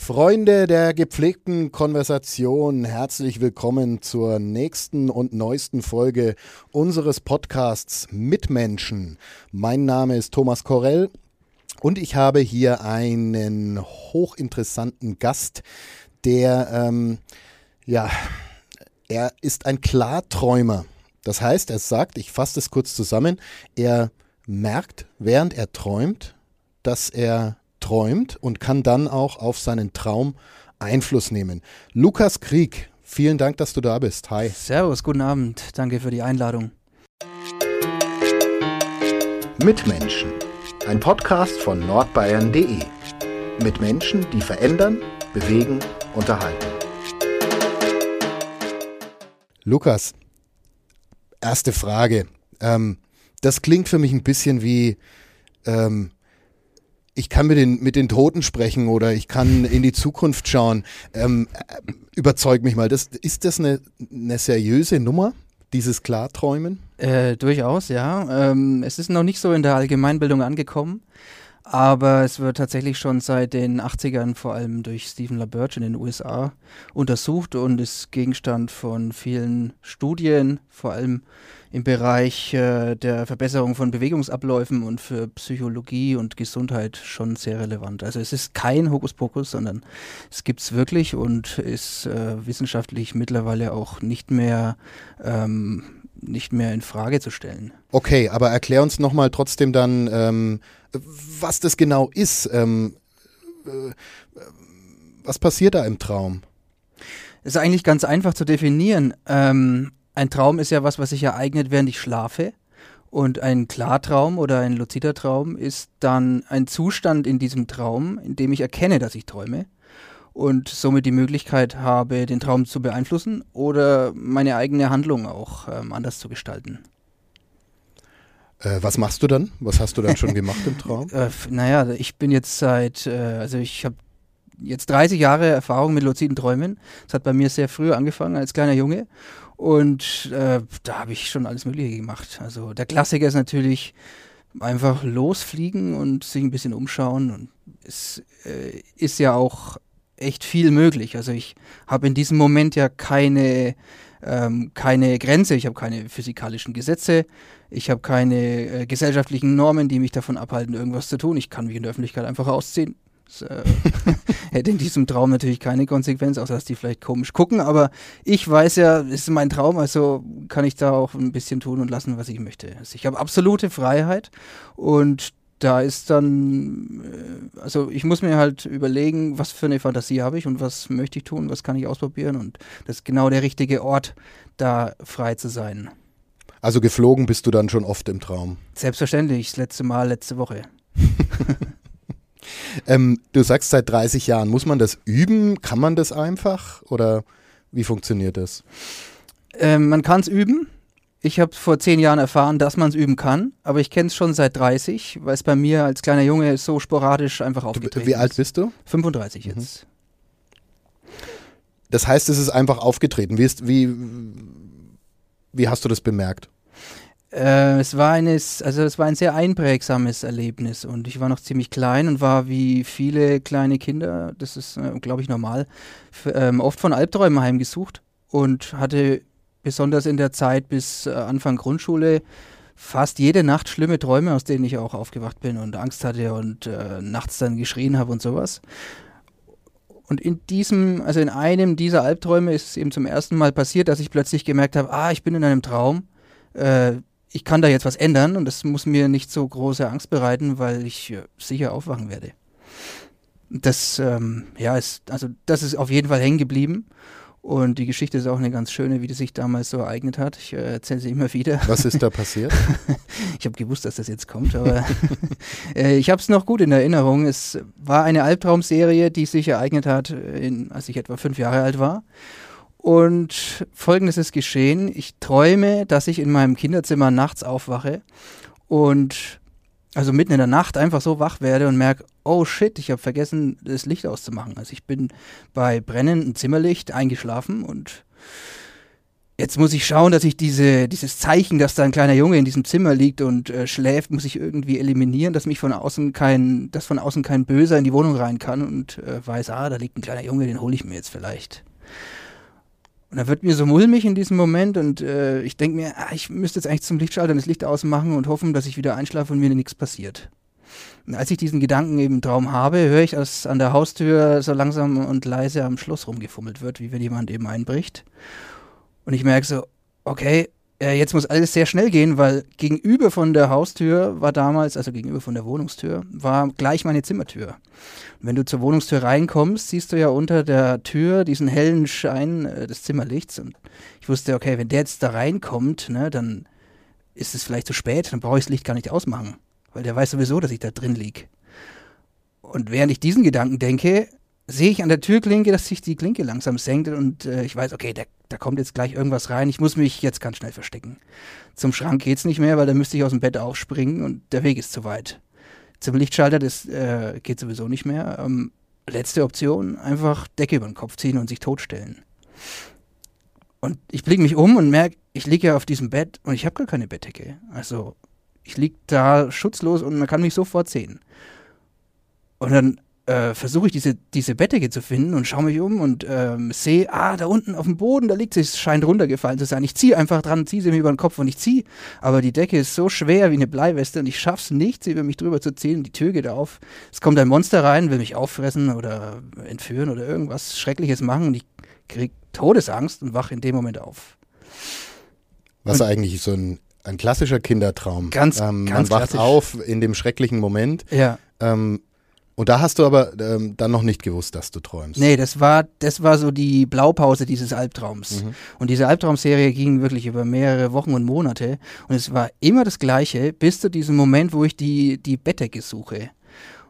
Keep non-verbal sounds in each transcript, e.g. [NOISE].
Freunde der gepflegten Konversation, herzlich willkommen zur nächsten und neuesten Folge unseres Podcasts Mitmenschen. Mein Name ist Thomas Korell und ich habe hier einen hochinteressanten Gast, der, ähm, ja, er ist ein Klarträumer. Das heißt, er sagt, ich fasse das kurz zusammen, er merkt, während er träumt, dass er träumt und kann dann auch auf seinen Traum Einfluss nehmen. Lukas Krieg, vielen Dank, dass du da bist. Hi. Servus, guten Abend. Danke für die Einladung. Mitmenschen. Ein Podcast von nordbayern.de. Mit Menschen, die verändern, bewegen, unterhalten. Lukas, erste Frage. Ähm, das klingt für mich ein bisschen wie ähm, ich kann mit den, mit den Toten sprechen oder ich kann in die Zukunft schauen. Ähm, äh, überzeug mich mal, das, ist das eine, eine seriöse Nummer, dieses Klarträumen? Äh, durchaus, ja. Ähm, es ist noch nicht so in der Allgemeinbildung angekommen, aber es wird tatsächlich schon seit den 80ern vor allem durch Stephen LaBerge in den USA untersucht und ist Gegenstand von vielen Studien, vor allem im Bereich äh, der Verbesserung von Bewegungsabläufen und für Psychologie und Gesundheit schon sehr relevant. Also es ist kein Hokuspokus, sondern es gibt es wirklich und ist äh, wissenschaftlich mittlerweile auch nicht mehr ähm, nicht mehr in Frage zu stellen. Okay, aber erklär uns nochmal trotzdem dann, ähm, was das genau ist. Ähm, äh, was passiert da im Traum? Das ist eigentlich ganz einfach zu definieren. Ähm, ein Traum ist ja was, was sich ereignet, während ich schlafe. Und ein Klartraum oder ein luzider Traum ist dann ein Zustand in diesem Traum, in dem ich erkenne, dass ich träume und somit die Möglichkeit habe, den Traum zu beeinflussen oder meine eigene Handlung auch ähm, anders zu gestalten. Äh, was machst du dann? Was hast du dann schon gemacht im Traum? [LAUGHS] Äh, naja, ich bin jetzt seit, äh, also ich habe jetzt 30 Jahre Erfahrung mit luziden Träumen. Das hat bei mir sehr früh angefangen als kleiner Junge und äh, da habe ich schon alles Mögliche gemacht. Also der Klassiker ist natürlich einfach losfliegen und sich ein bisschen umschauen. Und es äh, ist ja auch echt viel möglich. Also ich habe in diesem Moment ja keine, ähm, keine Grenze, ich habe keine physikalischen Gesetze, ich habe keine äh, gesellschaftlichen Normen, die mich davon abhalten, irgendwas zu tun. Ich kann mich in der Öffentlichkeit einfach ausziehen, das äh, [LAUGHS] hätte in diesem Traum natürlich keine Konsequenz, außer dass die vielleicht komisch gucken. Aber ich weiß ja, es ist mein Traum, also kann ich da auch ein bisschen tun und lassen, was ich möchte. Also ich habe absolute Freiheit und da ist dann, äh, also ich muss mir halt überlegen, was für eine Fantasie habe ich und was möchte ich tun, was kann ich ausprobieren und das ist genau der richtige Ort, da frei zu sein. Also geflogen bist du dann schon oft im Traum? Selbstverständlich, das letzte Mal letzte Woche. [LAUGHS] [LAUGHS] Ähm, du sagst seit 30 Jahren, muss man das üben? Kann man das einfach? Oder wie funktioniert das? Ähm, man kann es üben. Ich habe vor zehn Jahren erfahren, dass man es üben kann, aber ich kenne es schon seit 30, weil es bei mir als kleiner Junge so sporadisch einfach aufgetreten ist. Wie alt bist du? 35 mhm. jetzt. Das heißt, es ist einfach aufgetreten. Wie, ist, wie, wie hast du das bemerkt? Äh, es war eines, also es war ein sehr einprägsames Erlebnis und ich war noch ziemlich klein und war wie viele kleine Kinder, das ist, äh, glaube ich, normal, ähm, oft von Albträumen heimgesucht und hatte besonders in der Zeit bis äh, Anfang Grundschule fast jede Nacht schlimme Träume, aus denen ich auch aufgewacht bin und Angst hatte und äh, nachts dann geschrien habe und sowas. Und in diesem, also in einem dieser Albträume ist es eben zum ersten Mal passiert, dass ich plötzlich gemerkt habe, ah, ich bin in einem Traum. Äh, ich kann da jetzt was ändern und das muss mir nicht so große Angst bereiten, weil ich äh, sicher aufwachen werde. Das, ähm, ja, ist, also das ist auf jeden Fall hängen geblieben. Und die Geschichte ist auch eine ganz schöne, wie die sich damals so ereignet hat. Ich äh, erzähle sie immer wieder. Was ist da passiert? [LAUGHS] ich habe gewusst, dass das jetzt kommt, aber [LAUGHS] äh, ich habe es noch gut in Erinnerung. Es war eine Albtraumserie, die sich ereignet hat, in, als ich etwa fünf Jahre alt war. Und folgendes ist geschehen. Ich träume, dass ich in meinem Kinderzimmer nachts aufwache und also mitten in der Nacht einfach so wach werde und merke, oh shit, ich habe vergessen, das Licht auszumachen. Also ich bin bei brennendem Zimmerlicht eingeschlafen und jetzt muss ich schauen, dass ich diese, dieses Zeichen, dass da ein kleiner Junge in diesem Zimmer liegt und äh, schläft, muss ich irgendwie eliminieren, dass mich von außen kein, dass von außen kein Böser in die Wohnung rein kann und äh, weiß, ah, da liegt ein kleiner Junge, den hole ich mir jetzt vielleicht. Und da wird mir so mulmig in diesem Moment und äh, ich denke mir, ah, ich müsste jetzt eigentlich zum Lichtschalter das Licht ausmachen und hoffen, dass ich wieder einschlafe und mir nichts passiert. Und als ich diesen Gedanken im Traum habe, höre ich, dass an der Haustür so langsam und leise am Schloss rumgefummelt wird, wie wenn jemand eben einbricht. Und ich merke so, okay, äh, jetzt muss alles sehr schnell gehen, weil gegenüber von der Haustür war damals, also gegenüber von der Wohnungstür, war gleich meine Zimmertür. Und wenn du zur Wohnungstür reinkommst, siehst du ja unter der Tür diesen hellen Schein äh, des Zimmerlichts. Und ich wusste, okay, wenn der jetzt da reinkommt, ne, dann ist es vielleicht zu spät, dann brauche ich das Licht gar nicht ausmachen, weil der weiß sowieso, dass ich da drin liege. Und während ich diesen Gedanken denke, sehe ich an der Türklinke, dass sich die Klinke langsam senkt und äh, ich weiß, okay, der, da kommt jetzt gleich irgendwas rein. Ich muss mich jetzt ganz schnell verstecken. Zum Schrank geht's nicht mehr, weil da müsste ich aus dem Bett aufspringen und der Weg ist zu weit. Zum Lichtschalter, das äh, geht sowieso nicht mehr. Ähm, letzte Option, einfach Decke über den Kopf ziehen und sich totstellen. Und ich blicke mich um und merke, ich liege ja auf diesem Bett und ich habe gar keine Bettdecke. Also ich liege da schutzlos und man kann mich sofort sehen. Und dann äh, versuche ich diese, diese Bettdecke zu finden und schaue mich um und ähm, sehe, ah, da unten auf dem Boden, da liegt sie, es scheint runtergefallen zu sein. Ich ziehe einfach dran, ziehe sie mir über den Kopf und ich ziehe. Aber die Decke ist so schwer wie eine Bleiweste und ich schaffe es nicht, sie über mich drüber zu ziehen. Die Tür geht auf. Es kommt ein Monster rein, will mich auffressen oder entführen oder irgendwas Schreckliches machen und ich kriege Todesangst und wache in dem Moment auf. Was und eigentlich so ein, ein klassischer Kindertraum. Ganz, ähm, ganz Man wacht klassisch. auf in dem schrecklichen Moment. Ja. Ähm, und da hast du aber ähm, dann noch nicht gewusst, dass du träumst. Nee, das war, das war so die Blaupause dieses Albtraums. Mhm. Und diese Albtraumserie ging wirklich über mehrere Wochen und Monate. Und es war immer das Gleiche, bis zu diesem Moment, wo ich die, die Bettdecke suche.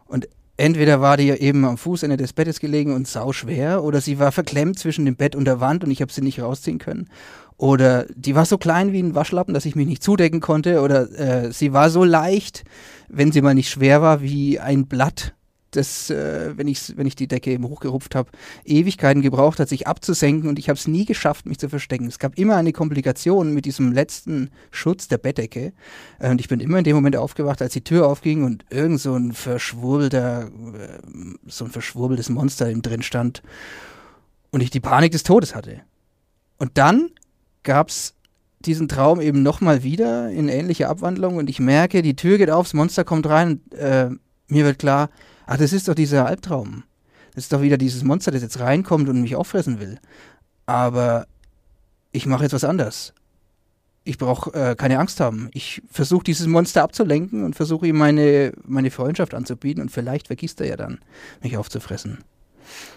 Und entweder war die eben am Fußende des Bettes gelegen und sauschwer, oder sie war verklemmt zwischen dem Bett und der Wand und ich habe sie nicht rausziehen können. Oder die war so klein wie ein Waschlappen, dass ich mich nicht zudecken konnte. Oder äh, sie war so leicht, wenn sie mal nicht schwer war, wie ein Blatt das, äh, wenn, ich, wenn ich die Decke eben hochgerupft habe, Ewigkeiten gebraucht hat, sich abzusenken und ich habe es nie geschafft, mich zu verstecken. Es gab immer eine Komplikation mit diesem letzten Schutz der Bettdecke äh, und ich bin immer in dem Moment aufgewacht, als die Tür aufging und irgend so ein verschwurbelter, äh, so ein verschwurbeltes Monster im drin stand und ich die Panik des Todes hatte. Und dann gab es diesen Traum eben nochmal wieder in ähnlicher Abwandlung und ich merke, die Tür geht auf, das Monster kommt rein und äh, mir wird klar, ach, das ist doch dieser Albtraum. Das ist doch wieder dieses Monster, das jetzt reinkommt und mich auffressen will. Aber ich mache jetzt was anderes. Ich brauche äh, keine Angst haben. Ich versuche dieses Monster abzulenken und versuche ihm meine, meine Freundschaft anzubieten und vielleicht vergisst er ja dann, mich aufzufressen.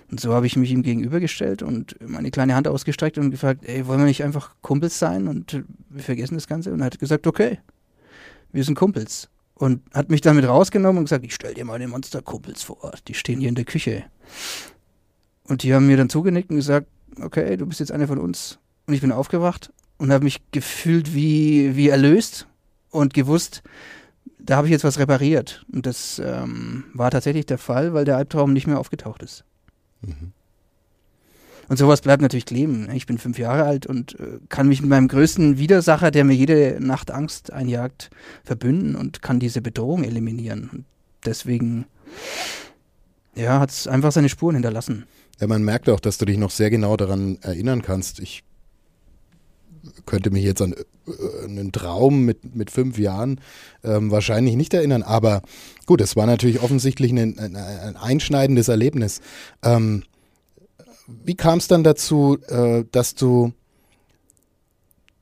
Und so habe ich mich ihm gegenübergestellt und meine kleine Hand ausgestreckt und gefragt, ey, wollen wir nicht einfach Kumpels sein und wir vergessen das Ganze? Und er hat gesagt, okay, wir sind Kumpels und hat mich damit rausgenommen und gesagt, ich stell dir meine Monsterkumpels vor, die stehen hier in der Küche. Und die haben mir dann zugenickt und gesagt, okay, du bist jetzt einer von uns. Und ich bin aufgewacht und habe mich gefühlt wie, wie erlöst und gewusst, da habe ich jetzt was repariert. Und das ähm, war tatsächlich der Fall, weil der Albtraum nicht mehr aufgetaucht ist. Mhm. Und sowas bleibt natürlich kleben. Ich bin fünf Jahre alt und äh, kann mich mit meinem größten Widersacher, der mir jede Nacht Angst einjagt, verbünden und kann diese Bedrohung eliminieren. Und deswegen, ja, hat es einfach seine Spuren hinterlassen. Ja, man merkt auch, dass du dich noch sehr genau daran erinnern kannst. Ich könnte mich jetzt an äh, einen Traum mit, mit fünf Jahren ähm, wahrscheinlich nicht erinnern. Aber gut, es war natürlich offensichtlich ein, ein, ein einschneidendes Erlebnis. Ähm, wie kam es dann dazu, äh, dass du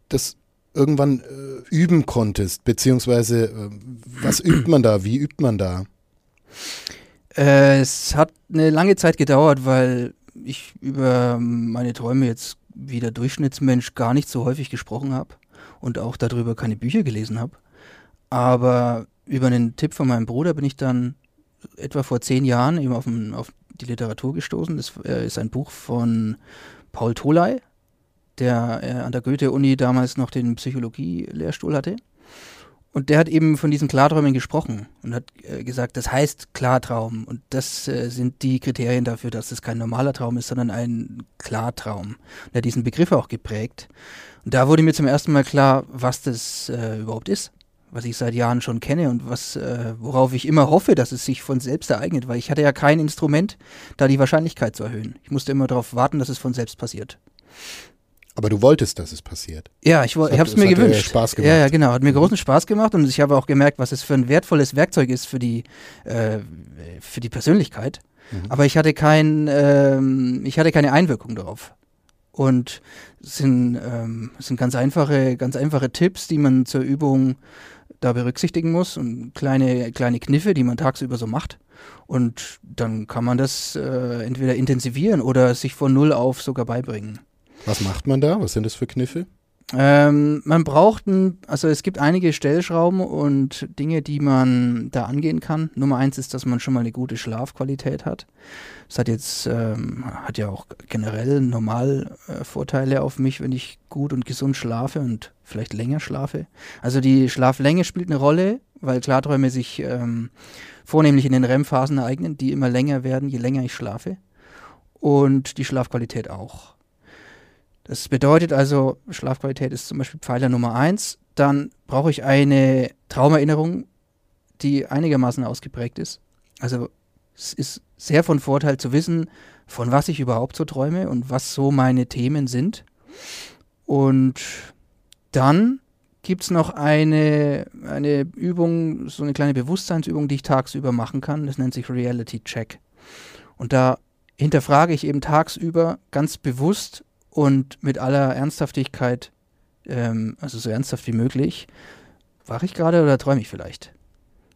das irgendwann äh, üben konntest? Beziehungsweise, äh, was [CLEARS THROAT] übt man da? Wie übt man da? Äh, es hat eine lange Zeit gedauert, weil ich über meine Träume jetzt wie der Durchschnittsmensch gar nicht so häufig gesprochen habe und auch darüber keine Bücher gelesen habe. Aber über einen Tipp von meinem Bruder bin ich dann etwa vor zehn Jahren eben auf, ein, auf die Literatur gestoßen. Das äh, ist ein Buch von Paul Toley, der äh, an der Goethe-Uni damals noch den Psychologie-Lehrstuhl hatte. Und der hat eben von diesen Klarträumen gesprochen und hat äh, gesagt, das heißt Klartraum. Und das sind die Kriterien dafür, dass es kein normaler Traum ist, sondern ein Klartraum. Und er hat diesen Begriff auch geprägt. Und da wurde mir zum ersten Mal klar, was das überhaupt ist, was ich seit Jahren schon kenne und was, äh, worauf ich immer hoffe, dass es sich von selbst ereignet, weil ich hatte ja kein Instrument, da die Wahrscheinlichkeit zu erhöhen. Ich musste immer darauf warten, dass es von selbst passiert. Aber du wolltest, dass es passiert. Ja, ich, ich habe es mir gewünscht. Spaß gemacht. Ja, ja, genau. Hat mir großen Spaß gemacht und ich habe auch gemerkt, was es für ein wertvolles Werkzeug ist für die, äh, für die Persönlichkeit. Mhm. Aber ich hatte kein, ähm, ich hatte keine Einwirkung darauf. Und es sind, ähm, sind ganz einfache, ganz einfache Tipps, die man zur Übung da berücksichtigen muss und kleine, kleine Kniffe, die man tagsüber so macht. Und dann kann man das äh, entweder intensivieren oder sich von null auf sogar beibringen. Was macht man da? Was sind das für Kniffe? Ähm, man braucht ein, also es gibt einige Stellschrauben und Dinge, die man da angehen kann. Nummer eins ist, dass man schon mal eine gute Schlafqualität hat. Das hat jetzt, ähm, hat ja auch generell normal äh, Vorteile auf mich, wenn ich gut und gesund schlafe und vielleicht länger schlafe. Also die Schlaflänge spielt eine Rolle, weil Klarträume sich ähm, vornehmlich in den REM-Phasen ereignen, die immer länger werden, je länger ich schlafe. Und die Schlafqualität auch. Das bedeutet also, Schlafqualität ist zum Beispiel Pfeiler Nummer eins. Dann brauche ich eine Traumerinnerung, die einigermaßen ausgeprägt ist. Also es ist sehr von Vorteil zu wissen, von was ich überhaupt so träume und was so meine Themen sind. Und dann gibt es noch eine, eine Übung, so eine kleine Bewusstseinsübung, die ich tagsüber machen kann. Das nennt sich Reality Check. Und da hinterfrage ich eben tagsüber ganz bewusst, und mit aller Ernsthaftigkeit, ähm, also so ernsthaft wie möglich, wache ich gerade oder träume ich vielleicht?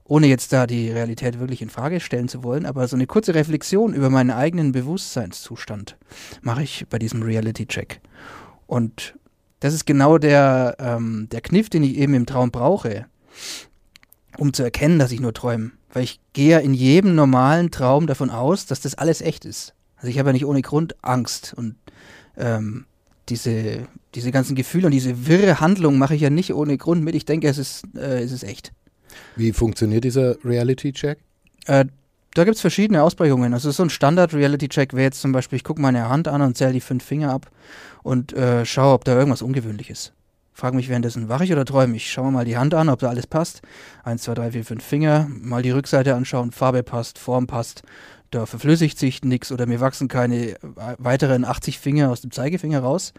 Ohne jetzt da die Realität wirklich in Frage stellen zu wollen, aber so eine kurze Reflexion über meinen eigenen Bewusstseinszustand mache ich bei diesem Reality-Check. Und das ist genau der, ähm, der Kniff, den ich eben im Traum brauche, um zu erkennen, dass ich nur träume. Weil ich gehe ja in jedem normalen Traum davon aus, dass das alles echt ist. Also ich habe ja nicht ohne Grund Angst und ähm, diese, diese ganzen Gefühle und diese wirre Handlung mache ich ja nicht ohne Grund mit. Ich denke, es ist, äh, es ist echt. Wie funktioniert dieser Reality-Check? Äh, da gibt es verschiedene Ausprägungen. Also so ein Standard-Reality-Check wäre jetzt zum Beispiel, ich gucke meine Hand an und zähle die fünf Finger ab und äh, schaue, ob da irgendwas ungewöhnlich ist. Frage mich währenddessen, wache ich oder träume ich? Schaue mal die Hand an, ob da alles passt. Eins, zwei, drei, vier, fünf Finger. Mal die Rückseite anschauen, Farbe passt, Form passt da verflüssigt sich nichts oder mir wachsen keine weiteren 80 Finger aus dem Zeigefinger raus.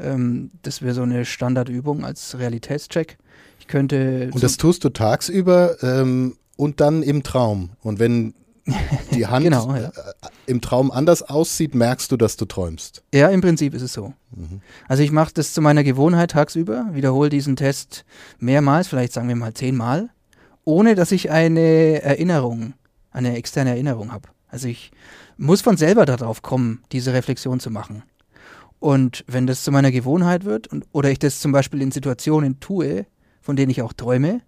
Ähm, das wäre so eine Standardübung als Realitätscheck. Ich könnte. Und das tust du tagsüber ähm, und dann im Traum. Und wenn die [LAUGHS] Hand genau, ja. äh, im Traum anders aussieht, merkst du, dass du träumst. Ja, im Prinzip ist es so. Mhm. Also ich mache das zu meiner Gewohnheit tagsüber, wiederhole diesen Test mehrmals, vielleicht sagen wir mal zehnmal, ohne dass ich eine Erinnerung, eine externe Erinnerung habe. Also ich muss von selber darauf kommen, diese Reflexion zu machen. Und wenn das zu meiner Gewohnheit wird und, oder ich das zum Beispiel in Situationen tue, von denen ich auch träume,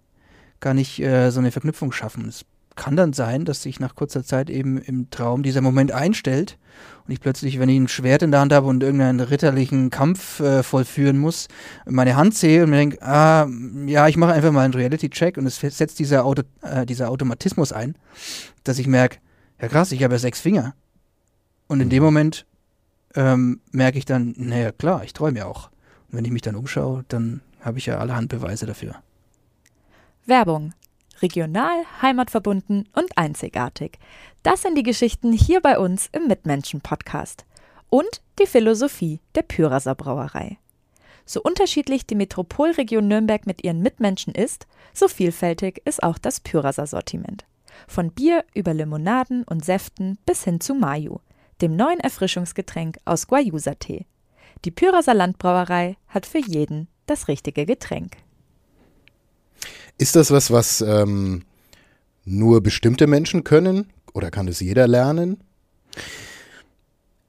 kann ich äh, so eine Verknüpfung schaffen. Es kann dann sein, dass sich nach kurzer Zeit eben im Traum dieser Moment einstellt und ich plötzlich, wenn ich ein Schwert in der Hand habe und irgendeinen ritterlichen Kampf äh, vollführen muss, meine Hand sehe und mir denke, ah, ja, ich mache einfach mal einen Reality-Check und es setzt dieser, Auto, äh, dieser Automatismus ein, dass ich merke, ja krass, ich habe ja sechs Finger. Und in dem mhm. Moment ähm, merke ich dann, naja klar, ich träume ja auch. Und wenn ich mich dann umschaue, dann habe ich ja allerhand Beweise dafür. Werbung. Regional, heimatverbunden und einzigartig. Das sind die Geschichten hier bei uns im Mitmenschen-Podcast. Und die Philosophie der Pyraser Brauerei. So unterschiedlich die Metropolregion Nürnberg mit ihren Mitmenschen ist, so vielfältig ist auch das Pyraser Sortiment. Von Bier über Limonaden und Säften bis hin zu Mayu, dem neuen Erfrischungsgetränk aus Guayusa-Tee. Die Pyraser Landbrauerei hat für jeden das richtige Getränk. Ist das was, was ähm, nur bestimmte Menschen können oder kann es jeder lernen?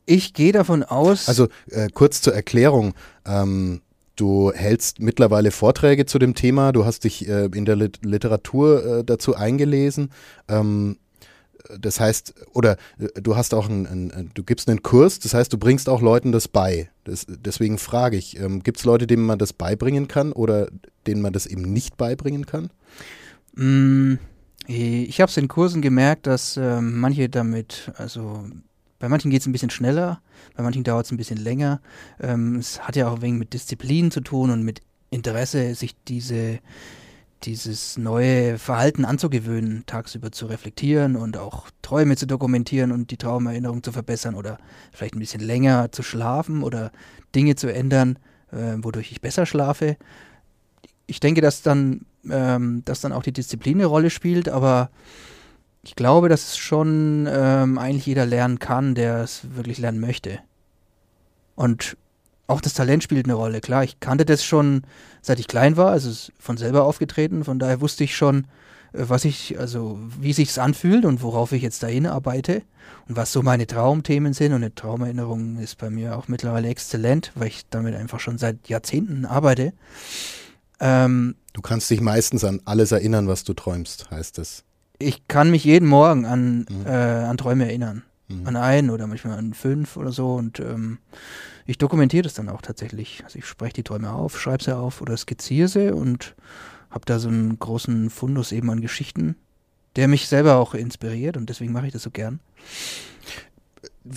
Ich gehe davon aus. Also äh, kurz zur Erklärung. Ähm, Du hältst mittlerweile Vorträge zu dem Thema, du hast dich äh, in der Lit Literatur äh, dazu eingelesen. Ähm, das heißt, oder äh, du hast auch einen, einen, du gibst einen Kurs, das heißt, du bringst auch Leuten das bei. Das, deswegen frage ich, ähm, gibt es Leute, denen man das beibringen kann oder denen man das eben nicht beibringen kann? Mm, ich habe es in Kursen gemerkt, dass äh, manche damit, also bei manchen geht es ein bisschen schneller, bei manchen dauert es ein bisschen länger. Ähm, es hat ja auch wenig mit Disziplin zu tun und mit Interesse, sich diese dieses neue Verhalten anzugewöhnen, tagsüber zu reflektieren und auch Träume zu dokumentieren und die Traumerinnerung zu verbessern oder vielleicht ein bisschen länger zu schlafen oder Dinge zu ändern, äh, wodurch ich besser schlafe. Ich denke, dass dann, ähm, dass dann auch die Disziplin eine Rolle spielt, aber ich glaube, dass es schon ähm, eigentlich jeder lernen kann, der es wirklich lernen möchte. Und auch das Talent spielt eine Rolle. Klar, ich kannte das schon, seit ich klein war, also es ist von selber aufgetreten. Von daher wusste ich schon, äh, was ich, also wie sich's anfühlt und worauf ich jetzt dahin arbeite und was so meine Traumthemen sind. Und eine Traumerinnerung ist bei mir auch mittlerweile exzellent, weil ich damit einfach schon seit Jahrzehnten arbeite. Ähm, du kannst dich meistens an alles erinnern, was du träumst, heißt es. Ich kann mich jeden Morgen an, mhm. äh, an Träume erinnern. Mhm. An einen oder manchmal an fünf oder so. Und ähm, ich dokumentiere das dann auch tatsächlich. Also ich spreche die Träume auf, schreibe sie auf oder skizziere sie und habe da so einen großen Fundus eben an Geschichten, der mich selber auch inspiriert und deswegen mache ich das so gern.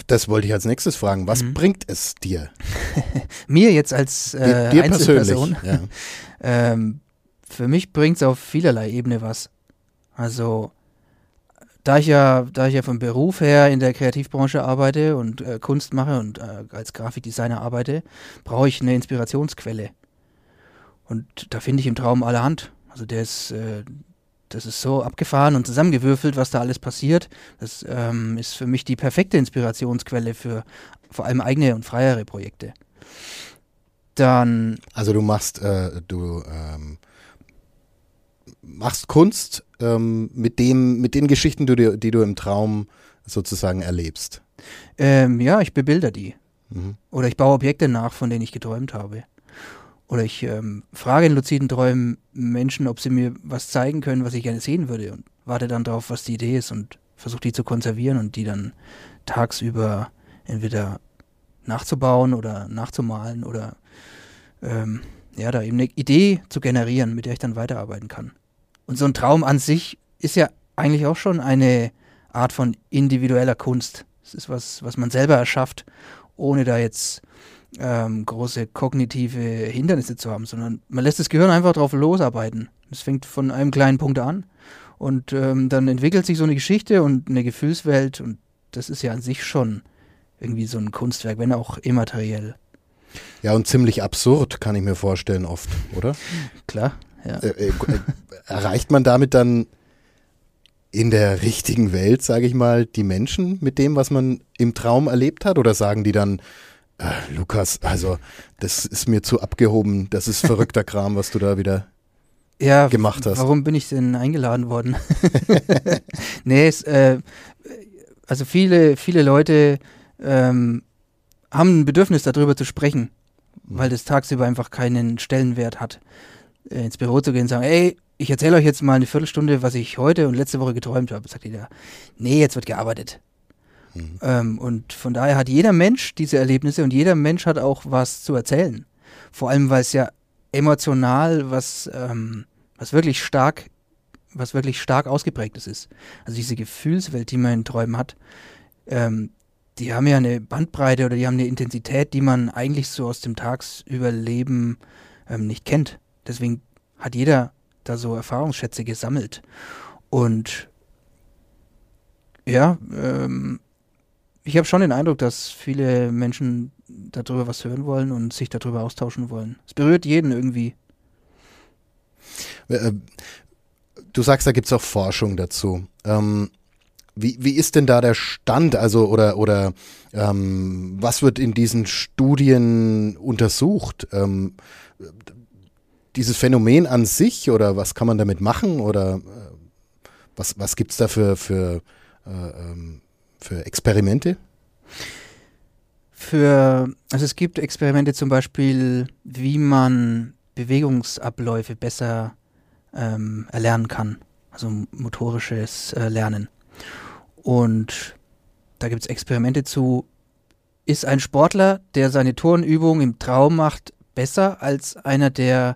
Das wollte ich als nächstes fragen. Was mhm. bringt es dir? [LAUGHS] Mir jetzt als äh, dir, dir Einzelperson? Ja. [LAUGHS] ähm, für mich bringt es auf vielerlei Ebene was. Also da ich ja, da ich ja vom Beruf her in der Kreativbranche arbeite und äh, Kunst mache und äh, als Grafikdesigner arbeite, brauche ich eine Inspirationsquelle. Und da finde ich im Traum allerhand. Also der ist, äh, das ist so abgefahren und zusammengewürfelt, was da alles passiert. Das ähm, ist für mich die perfekte Inspirationsquelle für vor allem eigene und freiere Projekte. Dann. Also du machst, äh, du ähm, machst Kunst ähm, mit dem, mit den Geschichten, die du, die du im Traum sozusagen erlebst. Ähm, ja, ich bebilder die. Mhm. Oder ich baue Objekte nach, von denen ich geträumt habe. Oder ich ähm, frage in luziden Träumen Menschen, ob sie mir was zeigen können, was ich gerne sehen würde und warte dann darauf, was die Idee ist und versuche die zu konservieren und die dann tagsüber entweder nachzubauen oder nachzumalen oder ähm, ja, da eben eine Idee zu generieren, mit der ich dann weiterarbeiten kann. Und so ein Traum an sich ist ja eigentlich auch schon eine Art von individueller Kunst. Es ist was, was man selber erschafft, ohne da jetzt ähm, große kognitive Hindernisse zu haben, sondern man lässt das Gehirn einfach drauf losarbeiten. Es fängt von einem kleinen Punkt an und ähm, dann entwickelt sich so eine Geschichte und eine Gefühlswelt und das ist ja an sich schon irgendwie so ein Kunstwerk, wenn auch immateriell. Ja, und ziemlich absurd, kann ich mir vorstellen, oft, oder? Klar, ja. Äh, äh, erreicht man damit dann in der richtigen Welt, sage ich mal, die Menschen mit dem, was man im Traum erlebt hat? Oder sagen die dann, äh, Lukas, also das ist mir zu abgehoben, das ist verrückter [LAUGHS] Kram, was du da wieder ja, gemacht hast? Warum bin ich denn eingeladen worden? [LAUGHS] nee, es, äh, also viele, viele Leute ähm, haben ein Bedürfnis darüber zu sprechen, mhm. weil das tagsüber einfach keinen Stellenwert hat. Äh, ins Büro zu gehen und sagen, ey, ich erzähle euch jetzt mal eine Viertelstunde, was ich heute und letzte Woche geträumt habe. Sagt jeder, nee, jetzt wird gearbeitet. Mhm. Ähm, und von daher hat jeder Mensch diese Erlebnisse und jeder Mensch hat auch was zu erzählen. Vor allem, weil es ja emotional was, ähm, was wirklich stark, was wirklich stark ausgeprägtes ist. Also diese Gefühlswelt, die man in Träumen hat, ähm, die haben ja eine Bandbreite oder die haben eine Intensität, die man eigentlich so aus dem Tagsüberleben ähm, nicht kennt. Deswegen hat jeder da so Erfahrungsschätze gesammelt. Und ja, ähm, ich habe schon den Eindruck, dass viele Menschen darüber was hören wollen und sich darüber austauschen wollen. Es berührt jeden irgendwie. Äh, du sagst, da gibt es auch Forschung dazu. Ähm, wie, wie ist denn da der Stand? Also, oder, oder ähm, was wird in diesen Studien untersucht? Ähm, dieses Phänomen an sich oder was kann man damit machen oder äh, was, was gibt es da für, für, äh, ähm, für Experimente? Für, also es gibt Experimente zum Beispiel, wie man Bewegungsabläufe besser ähm, erlernen kann, also motorisches äh, Lernen. Und da gibt es Experimente zu, ist ein Sportler, der seine Turnübung im Traum macht, besser als einer, der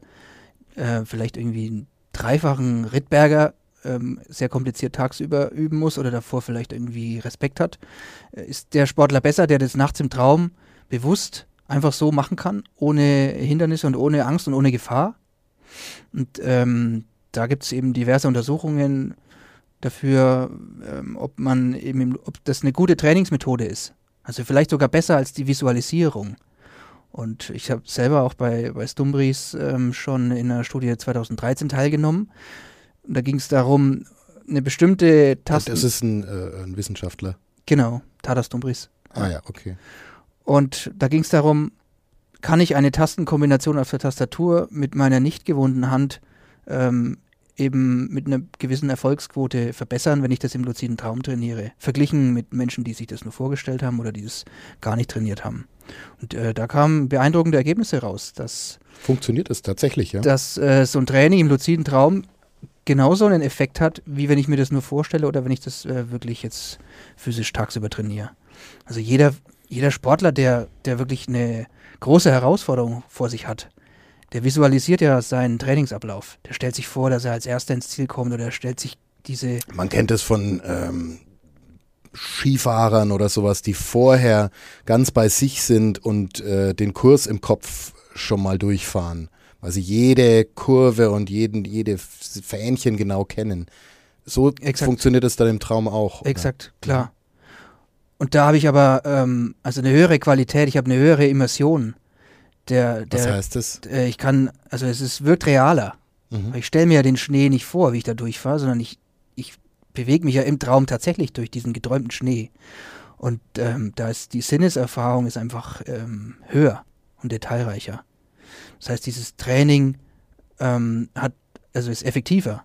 äh, vielleicht irgendwie einen dreifachen Rittberger ähm, sehr kompliziert tagsüber üben muss oder davor vielleicht irgendwie Respekt hat? Äh, ist der Sportler besser, der das nachts im Traum bewusst einfach so machen kann, ohne Hindernisse und ohne Angst und ohne Gefahr? Und ähm, da gibt es eben diverse Untersuchungen dafür, ähm, ob man eben, ob das eine gute Trainingsmethode ist. Also vielleicht sogar besser als die Visualisierung. Und ich habe selber auch bei, bei Stumbris ähm, schon in einer Studie 2013 teilgenommen. Und da ging es darum, eine bestimmte Taste. Das ist ein, äh, ein Wissenschaftler. Genau, Tada Stumbris. Ah ja, okay. Und da ging es darum, kann ich eine Tastenkombination auf der Tastatur mit meiner nicht gewohnten Hand ähm, eben mit einer gewissen Erfolgsquote verbessern, wenn ich das im luziden Traum trainiere, verglichen mit Menschen, die sich das nur vorgestellt haben oder die es gar nicht trainiert haben. Und äh, da kamen beeindruckende Ergebnisse raus, dass funktioniert es tatsächlich, ja, dass äh, so ein Training im luziden Traum genauso einen Effekt hat, wie wenn ich mir das nur vorstelle oder wenn ich das äh, wirklich jetzt physisch tagsüber trainiere. Also jeder jeder Sportler, der der wirklich eine große Herausforderung vor sich hat, der visualisiert ja seinen Trainingsablauf. Der stellt sich vor, dass er als Erster ins Ziel kommt oder er stellt sich diese. Man kennt es von ähm, Skifahrern oder sowas, die vorher ganz bei sich sind und äh, den Kurs im Kopf schon mal durchfahren, weil sie jede Kurve und jeden, jede Fähnchen genau kennen. So Exakt. funktioniert es dann im Traum auch. Oder? Exakt, klar. Und da habe ich aber ähm, also eine höhere Qualität, ich habe eine höhere Immersion. Der, der, Was heißt das? Äh, ich kann, also es ist, wirkt realer. Mhm. Ich stelle mir ja den Schnee nicht vor, wie ich da durchfahre, sondern ich bewege mich ja im Traum tatsächlich durch diesen geträumten Schnee. Und ähm, da ist die Sinneserfahrung ist einfach ähm, höher und detailreicher. Das heißt, dieses Training ähm, hat, also ist effektiver.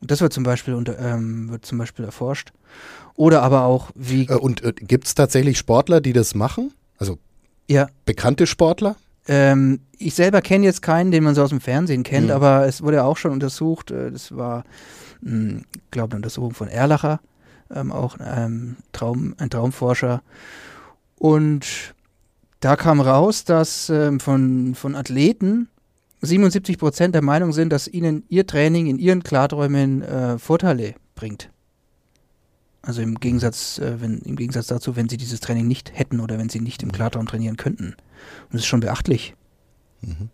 Und das wird zum Beispiel unter, ähm, wird zum Beispiel erforscht. Oder aber auch wie. Äh, und äh, gibt es tatsächlich Sportler, die das machen? Also ja. bekannte Sportler? Ähm, ich selber kenne jetzt keinen, den man so aus dem Fernsehen kennt, mhm. aber es wurde auch schon untersucht. Äh, das war, hm, glaube, eine Untersuchung von Erlacher, ähm, auch ähm, Traum, ein Traumforscher. Und da kam raus, dass ähm, von, von Athleten 77 Prozent der Meinung sind, dass ihnen ihr Training in ihren Klarträumen äh, Vorteile bringt. Also im Gegensatz, äh, wenn, im Gegensatz dazu, wenn sie dieses Training nicht hätten oder wenn sie nicht im Klartraum trainieren könnten. Und das ist schon beachtlich. Mhm.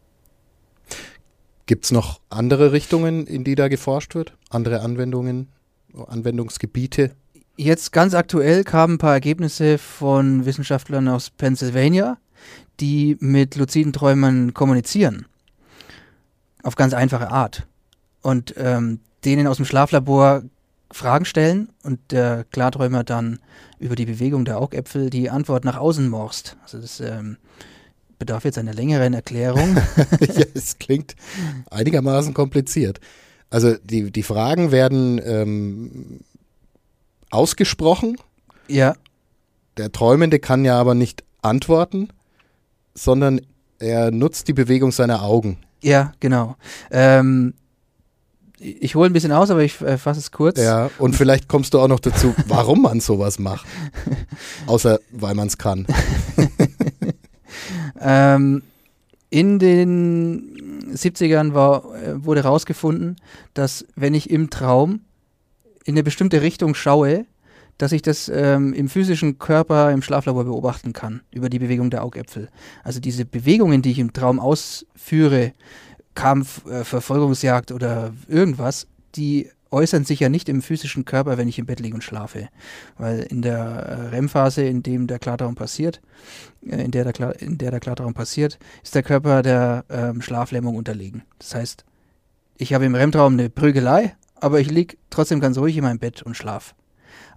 Gibt es noch andere Richtungen, in die da geforscht wird? Andere Anwendungen, Anwendungsgebiete? Jetzt ganz aktuell kamen ein paar Ergebnisse von Wissenschaftlern aus Pennsylvania, die mit luziden Träumern kommunizieren. Auf ganz einfache Art. Und ähm, denen aus dem Schlaflabor Fragen stellen und der Klarträumer dann über die Bewegung der Augäpfel die Antwort nach außen morst. Also das ähm, bedarf jetzt einer längeren Erklärung. [LAUGHS] ja, es klingt einigermaßen kompliziert. Also die, die Fragen werden ähm, ausgesprochen. Ja. Der Träumende kann ja aber nicht antworten, sondern er nutzt die Bewegung seiner Augen. Ja, genau. Ähm, ich hole ein bisschen aus, aber ich äh, fasse es kurz. Ja, und vielleicht kommst du auch noch dazu, warum man sowas macht. [LAUGHS] Außer weil man es kann. [LAUGHS] ähm, in den 70ern war, äh, wurde herausgefunden, dass wenn ich im Traum in eine bestimmte Richtung schaue, dass ich das ähm, im physischen Körper im Schlaflabor beobachten kann, über die Bewegung der Augäpfel. Also diese Bewegungen, die ich im Traum ausführe, Kampf, äh, Verfolgungsjagd oder irgendwas, die äußern sich ja nicht im physischen Körper, wenn ich im Bett liege und schlafe. Weil in der äh, REM-Phase, in dem der Klartraum passiert, äh, in, der der Klar, in der der Klartraum passiert, ist der Körper der ähm, Schlaflähmung unterlegen. Das heißt, ich habe im REM-Traum eine Prügelei, aber ich liege trotzdem ganz ruhig in meinem Bett und schlaf.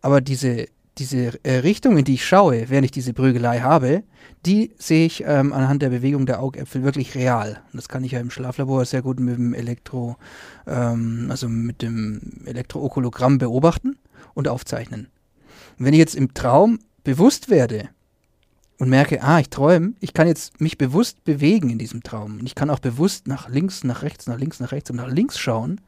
Aber diese diese äh, Richtung, in die ich schaue, während ich diese Prügelei habe, die sehe ich ähm, anhand der Bewegung der Augäpfel wirklich real. Und das kann ich ja im Schlaflabor sehr gut mit dem Elektro, ähm, also mit dem Elektrookologramm beobachten und aufzeichnen. Und wenn ich jetzt im Traum bewusst werde und merke, ah, ich träume, ich kann jetzt mich bewusst bewegen in diesem Traum. Und ich kann auch bewusst nach links, nach rechts, nach links, nach rechts und nach links schauen,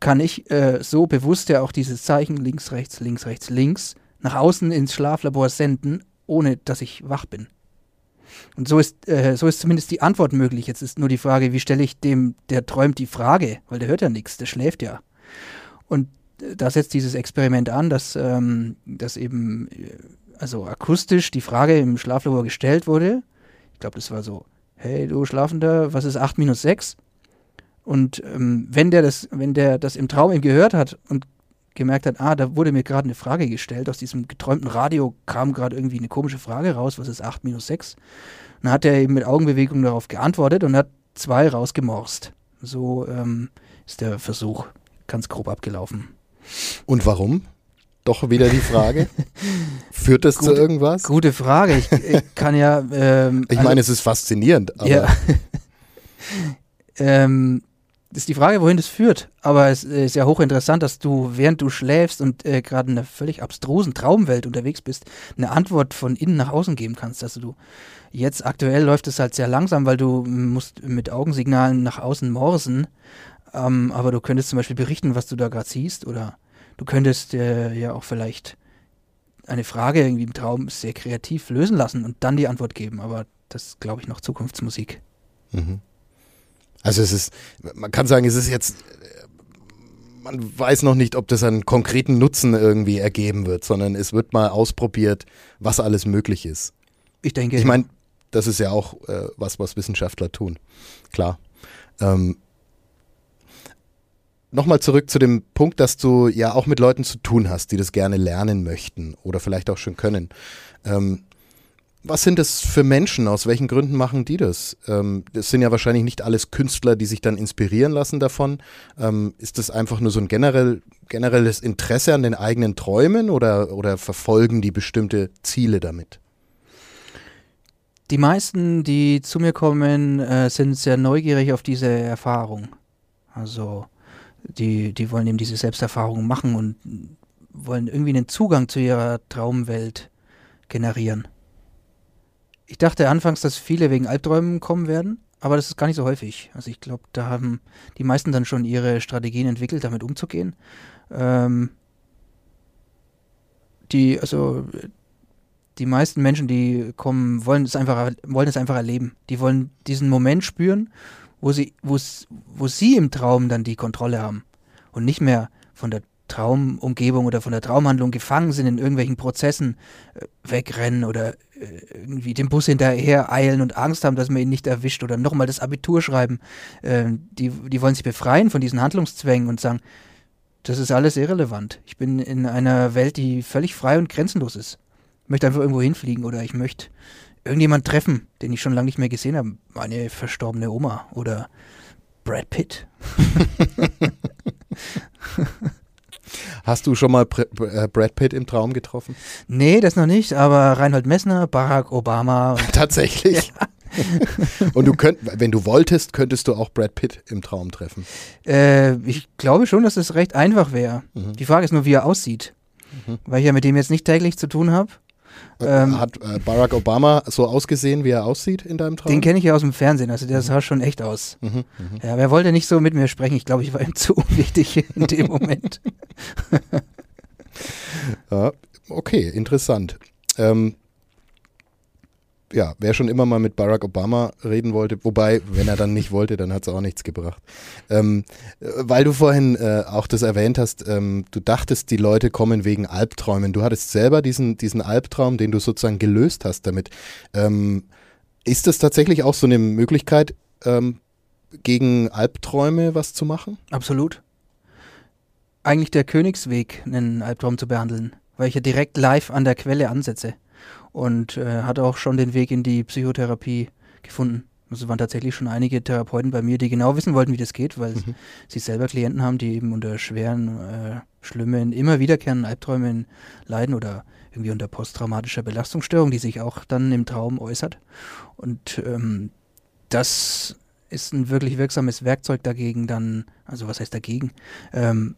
kann ich äh, so bewusst ja auch dieses Zeichen links, rechts, links, rechts, links nach außen ins Schlaflabor senden, ohne dass ich wach bin. Und so ist, äh, so ist zumindest die Antwort möglich. Jetzt ist nur die Frage, wie stelle ich dem, der träumt, die Frage, weil der hört ja nichts, der schläft ja. Und äh, da setzt dieses Experiment an, dass, ähm, dass eben äh, also akustisch die Frage im Schlaflabor gestellt wurde. Ich glaube, das war so, hey du Schlafender, was ist 8 minus 6? Und ähm, wenn der das, wenn der das im Traum eben gehört hat und gemerkt hat, ah, da wurde mir gerade eine Frage gestellt, aus diesem geträumten Radio kam gerade irgendwie eine komische Frage raus, was ist 8 minus 6? Dann hat er eben mit Augenbewegungen darauf geantwortet und hat zwei rausgemorst. So ähm, ist der Versuch ganz grob abgelaufen. Und warum? Doch wieder die Frage. [LAUGHS] Führt das gute, zu irgendwas? Gute Frage. Ich, ich kann ja. [LAUGHS] Ähm, ich meine, also, es ist faszinierend. Aber ja. [LAUGHS] ähm, ist die Frage, wohin das führt. Aber es ist ja hochinteressant, dass du, während du schläfst und äh, gerade in einer völlig abstrusen Traumwelt unterwegs bist, eine Antwort von innen nach außen geben kannst. Also du jetzt aktuell läuft es halt sehr langsam, weil du musst mit Augensignalen nach außen morsen. Ähm, aber du könntest zum Beispiel berichten, was du da gerade siehst, oder du könntest äh, ja auch vielleicht eine Frage irgendwie im Traum sehr kreativ lösen lassen und dann die Antwort geben. Aber das glaube ich, noch Zukunftsmusik. Mhm. Also es ist, man kann sagen, es ist jetzt, man weiß noch nicht, ob das einen konkreten Nutzen irgendwie ergeben wird, sondern es wird mal ausprobiert, was alles möglich ist. Ich denke. Ich meine, das ist ja auch äh, was, was Wissenschaftler tun. Klar. Ähm, Nochmal zurück zu dem Punkt, dass du ja auch mit Leuten zu tun hast, die das gerne lernen möchten oder vielleicht auch schon können. Ähm, was sind das für Menschen? Aus welchen Gründen machen die das? Ähm, das sind ja wahrscheinlich nicht alles Künstler, die sich dann inspirieren lassen davon. Ähm, ist das einfach nur so ein generell, generelles Interesse an den eigenen Träumen oder, oder verfolgen die bestimmte Ziele damit? Die meisten, die zu mir kommen, äh, sind sehr neugierig auf diese Erfahrung. Also die, die wollen eben diese Selbsterfahrung machen und wollen irgendwie einen Zugang zu ihrer Traumwelt generieren. Ich dachte anfangs, dass viele wegen Albträumen kommen werden, aber das ist gar nicht so häufig. Also ich glaube, da haben die meisten dann schon ihre Strategien entwickelt, damit umzugehen. Ähm, die, also die meisten Menschen, die kommen, wollen es einfach, wollen es einfach erleben. Die wollen diesen Moment spüren, wo sie, wo sie im Traum dann die Kontrolle haben und nicht mehr von der Traumumgebung oder von der Traumhandlung gefangen sind in irgendwelchen Prozessen, äh, wegrennen oder äh, irgendwie dem Bus hinterher eilen und Angst haben, dass man ihn nicht erwischt oder nochmal das Abitur schreiben. Äh, die, die wollen sich befreien von diesen Handlungszwängen und sagen, das ist alles irrelevant. Ich bin in einer Welt, die völlig frei und grenzenlos ist. Ich möchte einfach irgendwo hinfliegen oder ich möchte irgendjemand treffen, den ich schon lange nicht mehr gesehen habe. Meine verstorbene Oma oder Brad Pitt. [LAUGHS] [LAUGHS] Hast du schon mal äh, Brad Pitt im Traum getroffen? Nee, das noch nicht, aber Reinhold Messner, Barack Obama. [LAUGHS] Tatsächlich. Ja. [LAUGHS] und du könnt, wenn du wolltest, könntest du auch Brad Pitt im Traum treffen. Äh, ich glaube schon, dass es recht einfach wäre. Mhm. Die Frage ist nur, wie er aussieht. Mhm. Weil ich ja mit dem jetzt nicht täglich zu tun habe. Ähm, Hat äh, Barack Obama so ausgesehen, wie er aussieht in deinem Traum? Den kenne ich ja aus dem Fernsehen, also der mhm. sah schon echt aus. Mhm, mh. Ja, wer wollte nicht so mit mir sprechen? Ich glaube, ich war ihm [LAUGHS] zu unwichtig in dem Moment. [LAUGHS] ja, okay, interessant. Ähm, ja, wer schon immer mal mit Barack Obama reden wollte, wobei, wenn er dann nicht wollte, dann hat es auch nichts gebracht. Ähm, weil du vorhin äh, auch das erwähnt hast, ähm, du dachtest, die Leute kommen wegen Albträumen. Du hattest selber diesen, diesen Albtraum, den du sozusagen gelöst hast damit. Ähm, ist das tatsächlich auch so eine Möglichkeit, ähm, gegen Albträume was zu machen? Absolut. Eigentlich der Königsweg, einen Albtraum zu behandeln, weil ich ja direkt live an der Quelle ansetze und äh, hat auch schon den Weg in die Psychotherapie gefunden. Also waren tatsächlich schon einige Therapeuten bei mir, die genau wissen wollten, wie das geht, weil mhm. sie selber Klienten haben, die eben unter schweren, äh, schlimmen, immer wiederkehrenden Albträumen leiden oder irgendwie unter posttraumatischer Belastungsstörung, die sich auch dann im Traum äußert. Und ähm, das ist ein wirklich wirksames Werkzeug dagegen, dann, also was heißt dagegen, ähm,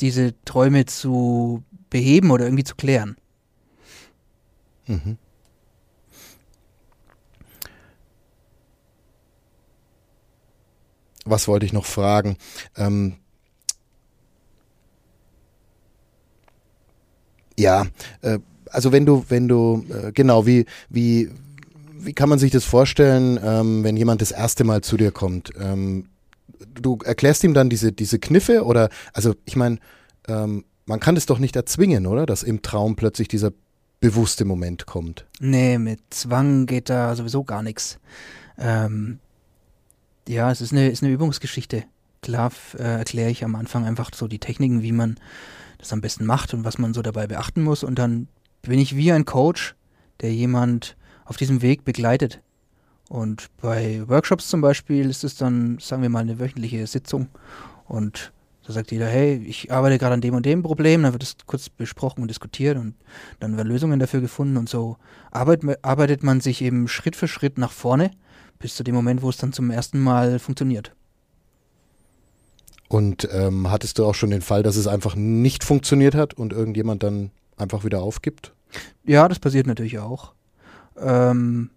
diese Träume zu beheben oder irgendwie zu klären. Mhm. Was wollte ich noch fragen? Ähm, ja, äh, also wenn du, wenn du, äh, genau, wie, wie, wie kann man sich das vorstellen, ähm, wenn jemand das erste Mal zu dir kommt? Ähm, du erklärst ihm dann diese, diese Kniffe oder, also ich meine, ähm, man kann es doch nicht erzwingen, oder? Dass im Traum plötzlich dieser bewusste Moment kommt. Nee, mit Zwang geht da sowieso gar nichts. Ähm, ja, es ist eine, ist eine Übungsgeschichte. Klar äh, erkläre ich am Anfang einfach so die Techniken, wie man das am besten macht und was man so dabei beachten muss. Und dann bin ich wie ein Coach, der jemand auf diesem Weg begleitet. Und bei Workshops zum Beispiel ist es dann, sagen wir mal, eine wöchentliche Sitzung. Und da sagt jeder, hey, ich arbeite gerade an dem und dem Problem, dann wird es kurz besprochen und diskutiert und dann werden Lösungen dafür gefunden und so arbeit, arbeitet man sich eben Schritt für Schritt nach vorne, bis zu dem Moment, wo es dann zum ersten Mal funktioniert. Und ähm, hattest du auch schon den Fall, dass es einfach nicht funktioniert hat und irgendjemand dann einfach wieder aufgibt? Ja, das passiert natürlich auch. Ähm,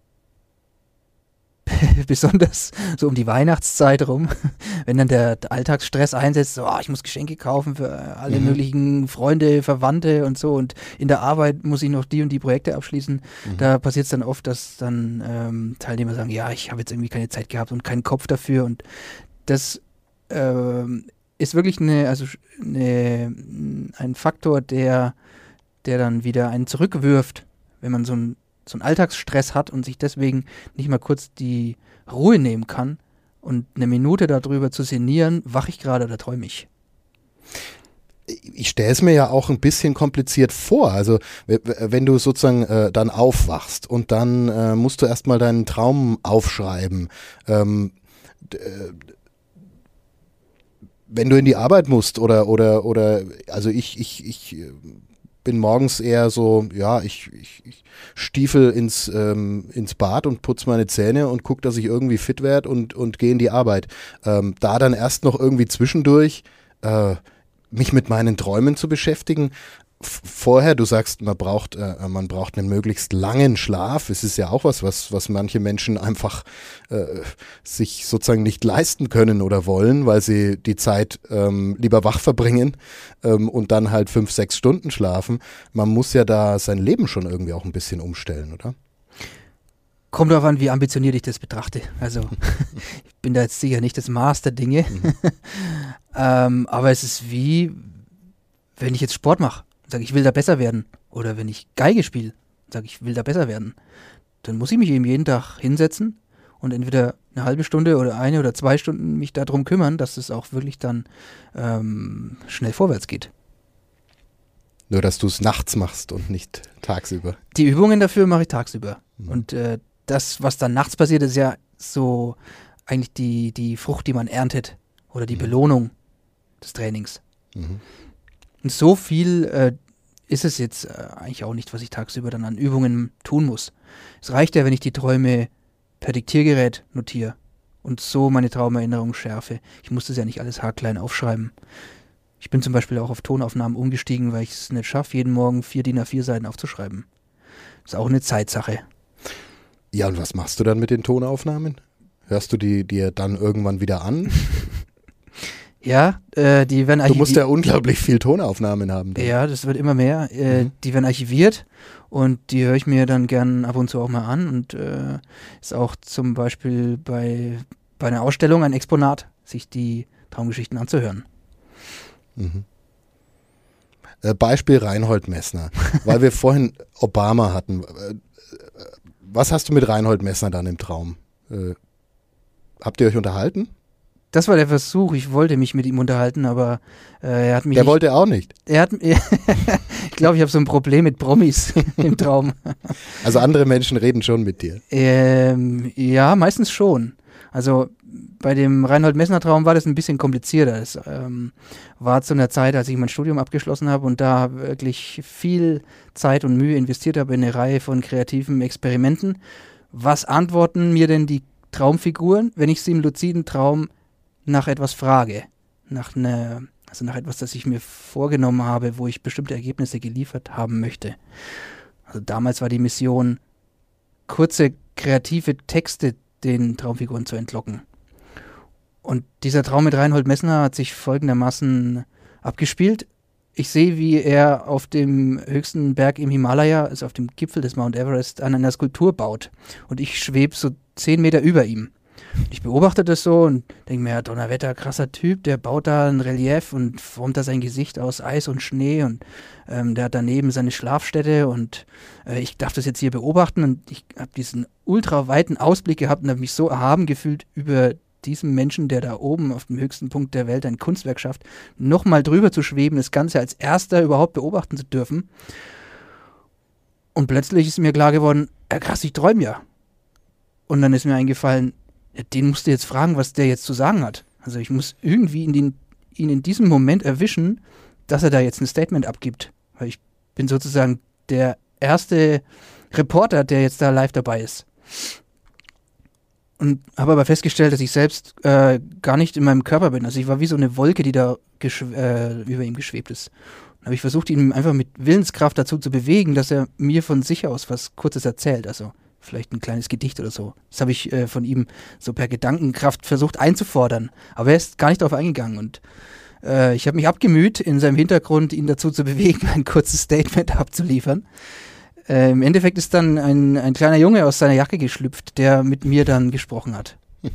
[LAUGHS] besonders so um die Weihnachtszeit rum, [LAUGHS] wenn dann der, Alltagsstress einsetzt, so, oh, ich muss Geschenke kaufen für alle mhm. möglichen Freunde, Verwandte und so und in der Arbeit muss ich noch die und die Projekte abschließen. Mhm. Da passiert es dann oft, dass dann ähm, Teilnehmer sagen, ja, ich habe jetzt irgendwie keine Zeit gehabt und keinen Kopf dafür und das ähm, ist wirklich eine, also eine, ein Faktor, der, der dann wieder einen zurückwirft, wenn man so ein so einen Alltagsstress hat und sich deswegen nicht mal kurz die Ruhe nehmen kann und eine Minute darüber zu sinnieren, wache ich gerade oder träume ich. Ich stelle es mir ja auch ein bisschen kompliziert vor. Also wenn du sozusagen äh, dann aufwachst und dann äh, musst du erstmal deinen Traum aufschreiben. Ähm, äh, wenn du in die Arbeit musst oder oder oder also ich ich ich bin morgens eher so, ja, ich, ich, ich stiefel ins, ähm, ins Bad und putze meine Zähne und gucke, dass ich irgendwie fit werde und, und gehe in die Arbeit. Ähm, da dann erst noch irgendwie zwischendurch äh, mich mit meinen Träumen zu beschäftigen, vorher, du sagst, man braucht, äh, man braucht einen möglichst langen Schlaf. Es ist ja auch was, was, was manche Menschen einfach äh, sich sozusagen nicht leisten können oder wollen, weil sie die Zeit ähm, lieber wach verbringen ähm, und dann halt fünf, sechs Stunden schlafen. Man muss ja da sein Leben schon irgendwie auch ein bisschen umstellen, oder? Kommt darauf an, wie ambitioniert ich das betrachte. Also [LAUGHS] ich bin da jetzt sicher nicht das Maß der Dinge. Mhm. [LAUGHS] ähm, aber es ist wie, wenn ich jetzt Sport mache sage, ich will da besser werden. Oder wenn ich Geige spiele, sage ich, will da besser werden. Dann muss ich mich eben jeden Tag hinsetzen und entweder eine halbe Stunde oder eine oder zwei Stunden mich darum kümmern, dass es auch wirklich dann ähm, schnell vorwärts geht. Nur, dass du es nachts machst und nicht tagsüber. Die Übungen dafür mache ich tagsüber. Mhm. Und äh, das, was dann nachts passiert, ist ja so eigentlich die, die Frucht, die man erntet oder die mhm. Belohnung des Trainings. Mhm. Und so viel äh, ist es jetzt äh, eigentlich auch nicht, was ich tagsüber dann an Übungen tun muss. Es reicht ja, wenn ich die Träume per Diktiergerät notiere und so meine Traumerinnerungen schärfe. Ich muss das ja nicht alles haarklein aufschreiben. Ich bin zum Beispiel auch auf Tonaufnahmen umgestiegen, weil ich es nicht schaffe, jeden Morgen vier DIN A4 Seiten aufzuschreiben. Ist auch eine Zeitsache. Ja, und was machst du dann mit den Tonaufnahmen? Hörst du die dir dann irgendwann wieder an? [LAUGHS] Ja, äh, die werden archiviert. Du musst ja unglaublich viel Tonaufnahmen haben. Dann. Ja, das wird immer mehr. Äh, mhm. Die werden archiviert und die höre ich mir dann gern ab und zu auch mal an und äh, ist auch zum Beispiel bei, bei einer Ausstellung ein Exponat, sich die Traumgeschichten anzuhören. Mhm. Äh, Beispiel Reinhold Messner, [LAUGHS] weil wir vorhin Obama hatten. Äh, was hast du mit Reinhold Messner dann im Traum? Äh, habt ihr euch unterhalten? Das war der Versuch. Ich wollte mich mit ihm unterhalten, aber äh, er hat mich. Der wollte auch nicht. Er hat. [LAUGHS] ich glaube, ich habe so ein Problem mit Promis [LAUGHS] im Traum. Also andere Menschen reden schon mit dir. Ähm, ja, meistens schon. Also bei dem Reinhold Messner Traum war das ein bisschen komplizierter. Es ähm, war zu einer Zeit, als ich mein Studium abgeschlossen habe und da wirklich viel Zeit und Mühe investiert habe in eine Reihe von kreativen Experimenten. Was antworten mir denn die Traumfiguren, wenn ich sie im luziden Traum nach etwas frage, nach ne, also nach etwas, das ich mir vorgenommen habe, wo ich bestimmte Ergebnisse geliefert haben möchte. Also damals war die Mission, kurze kreative Texte den Traumfiguren zu entlocken. Und dieser Traum mit Reinhold Messner hat sich folgendermaßen abgespielt. ich sehe, wie er auf dem höchsten Berg im Himalaya, also auf dem Gipfel des Mount Everest, an einer Skulptur baut. Und ich schwebe so zehn Meter über ihm. Ich beobachte das so und denke mir, ja, Donnerwetter, krasser Typ, der baut da ein Relief und formt da sein Gesicht aus Eis und Schnee und ähm, der hat daneben seine Schlafstätte und äh, ich darf das jetzt hier beobachten und ich habe diesen ultra weiten Ausblick gehabt und habe mich so erhaben gefühlt über diesem Menschen, der da oben auf dem höchsten Punkt der Welt ein Kunstwerk schafft, nochmal drüber zu schweben, das Ganze als erster überhaupt beobachten zu dürfen. Und plötzlich ist mir klar geworden, krass, ich träume ja. Und dann ist mir eingefallen, den musst du jetzt fragen, was der jetzt zu sagen hat. Also ich muss irgendwie in den, ihn in diesem Moment erwischen, dass er da jetzt ein Statement abgibt. Weil ich bin sozusagen der erste Reporter, der jetzt da live dabei ist. Und habe aber festgestellt, dass ich selbst äh, gar nicht in meinem Körper bin. Also ich war wie so eine Wolke, die da äh, über ihm geschwebt ist. Dann habe ich versucht, ihn einfach mit Willenskraft dazu zu bewegen, dass er mir von sich aus was Kurzes erzählt. Also vielleicht ein kleines Gedicht oder so. Das habe ich äh, von ihm so per Gedankenkraft versucht einzufordern. Aber er ist gar nicht darauf eingegangen und äh, ich habe mich abgemüht, in seinem Hintergrund ihn dazu zu [LAUGHS] bewegen, ein kurzes Statement abzuliefern. Äh, Im Endeffekt ist dann ein, ein kleiner Junge aus seiner Jacke geschlüpft, der mit mir dann gesprochen hat. [LAUGHS]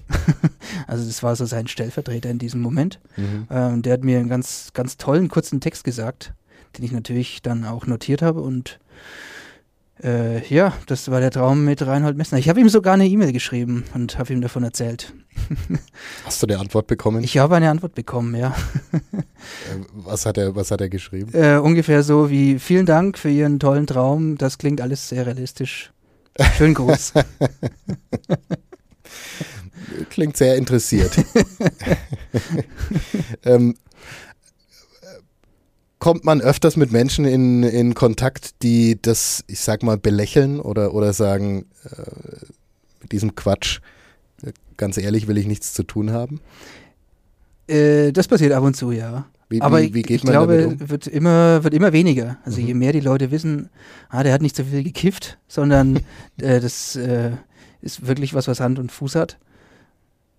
also das war so sein Stellvertreter in diesem Moment. Mhm. Ähm, der hat mir einen ganz, ganz tollen kurzen Text gesagt, den ich natürlich dann auch notiert habe und äh, ja, das war der Traum mit Reinhold Messner. Ich habe ihm sogar eine E-Mail geschrieben und habe ihm davon erzählt. [LAUGHS] Hast du eine Antwort bekommen? Ich habe eine Antwort bekommen, ja. [LAUGHS] Äh, was, hat er, was hat er geschrieben? Äh, ungefähr so wie: Vielen Dank für Ihren tollen Traum. Das klingt alles sehr realistisch. Schönen Gruß. [LAUGHS] klingt sehr interessiert. ähm, kommt man öfters mit Menschen in, in Kontakt, die das, ich sag mal, belächeln oder, oder sagen, äh, mit diesem Quatsch, äh, ganz ehrlich, will ich nichts zu tun haben? Äh, das passiert ab und zu, ja. Wie, Aber wie, wie geht ich man glaube, damit um? wird immer, wird immer weniger. Also Mhm. je mehr die Leute wissen, ah, der hat nicht so viel gekifft, sondern [LAUGHS] äh, das äh, ist wirklich was, was Hand und Fuß hat,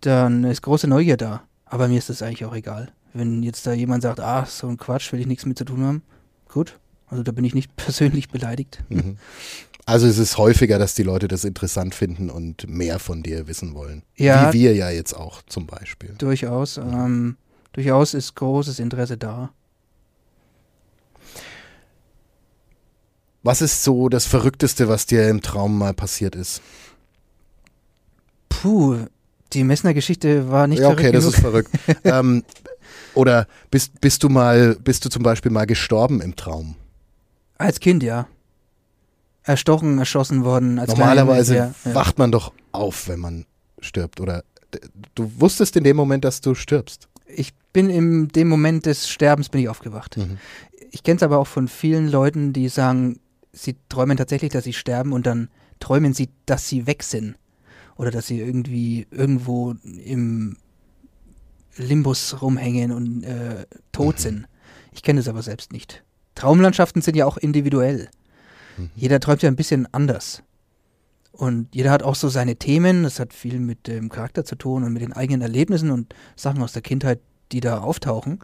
dann ist große Neugier da. Aber mir ist das eigentlich auch egal. Wenn jetzt da jemand sagt, ah, so ein Quatsch, will ich nichts mit zu tun haben, gut. Also da bin ich nicht [LAUGHS] persönlich beleidigt. Mhm. Also es ist häufiger, dass die Leute das interessant finden und mehr von dir wissen wollen. Ja. Wie wir ja jetzt auch zum Beispiel. Durchaus. Ähm, durchaus ist großes Interesse da. Was ist so das Verrückteste, was dir im Traum mal passiert ist? Puh, die Messner Geschichte war nicht ja, okay, verrückt das genug. ist verrückt. [LAUGHS] ähm, oder bist, bist du mal, bist du zum Beispiel mal gestorben im Traum? Als Kind, ja. Erstochen, erschossen worden. Normalerweise ja, ja. wacht man doch auf, wenn man stirbt. Oder du wusstest in dem Moment, dass du stirbst. Ich bin in dem Moment des Sterbens bin ich aufgewacht. Mhm. Ich kenne es aber auch von vielen Leuten, die sagen, sie träumen tatsächlich, dass sie sterben und dann träumen sie, dass sie weg sind. Oder dass sie irgendwie irgendwo im Limbus rumhängen und äh, tot sind. Ich kenne es aber selbst nicht. Traumlandschaften sind ja auch individuell. Mhm. Jeder träumt ja ein bisschen anders. Und jeder hat auch so seine Themen. Das hat viel mit dem Charakter zu tun und mit den eigenen Erlebnissen und Sachen aus der Kindheit, die da auftauchen.